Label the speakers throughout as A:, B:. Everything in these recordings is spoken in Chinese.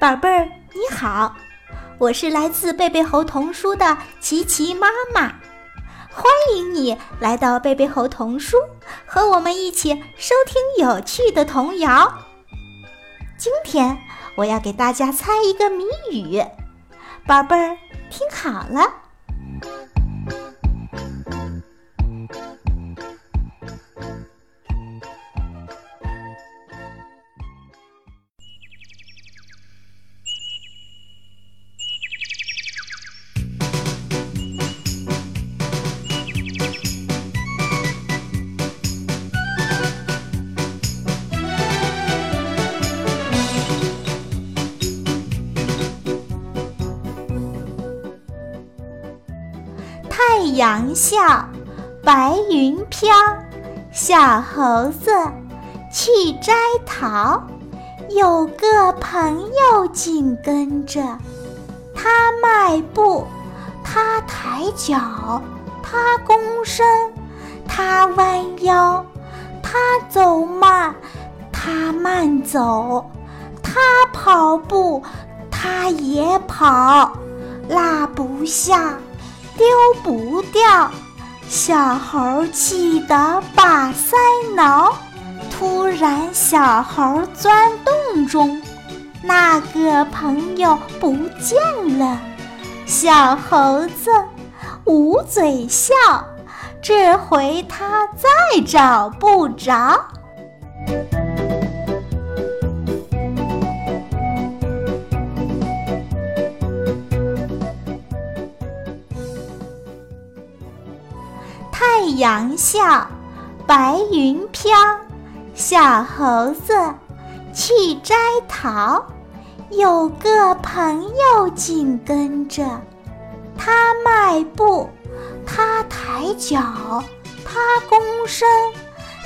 A: 宝贝儿，你好，我是来自贝贝猴童书的琪琪妈妈，欢迎你来到贝贝猴童书，和我们一起收听有趣的童谣。今天我要给大家猜一个谜语，宝贝儿听好了。阳下，白云飘，小猴子去摘桃。有个朋友紧跟着，他迈步，他抬脚，他躬身，他弯腰，他走慢，他慢走，他跑步，他也跑，拉不下。丢不掉，小猴气得把腮挠。突然，小猴钻洞中，那个朋友不见了。小猴子捂嘴笑，这回他再找不着。太阳笑，白云飘，小猴子去摘桃。有个朋友紧跟着，他迈步，他抬脚，他躬身，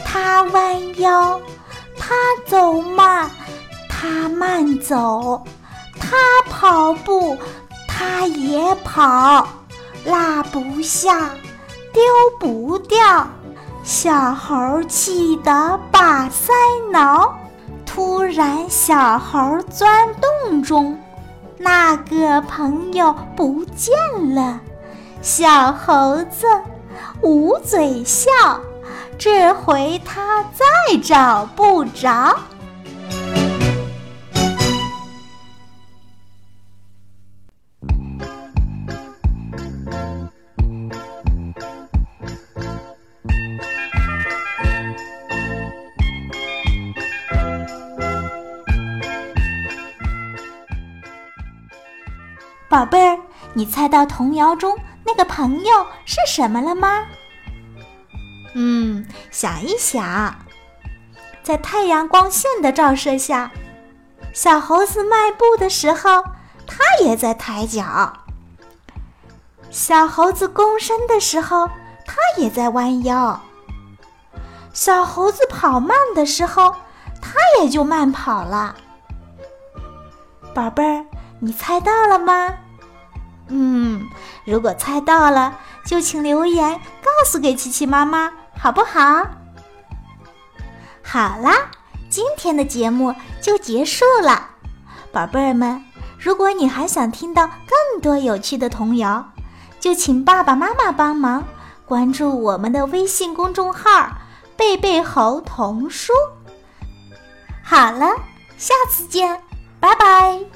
A: 他弯腰，他走慢，他慢走，他跑步，他也跑，拉不下。丢不掉，小猴气得把腮挠。突然，小猴钻洞中，那个朋友不见了。小猴子捂嘴笑，这回他再找不着。宝贝儿，你猜到童谣中那个朋友是什么了吗？嗯，想一想，在太阳光线的照射下，小猴子迈步的时候，它也在抬脚；小猴子躬身的时候，它也在弯腰；小猴子跑慢的时候，它也就慢跑了。宝贝儿，你猜到了吗？嗯，如果猜到了，就请留言告诉给琪琪妈妈，好不好？好啦，今天的节目就结束了，宝贝儿们，如果你还想听到更多有趣的童谣，就请爸爸妈妈帮忙关注我们的微信公众号“贝贝猴童书”。好了，下次见，拜拜。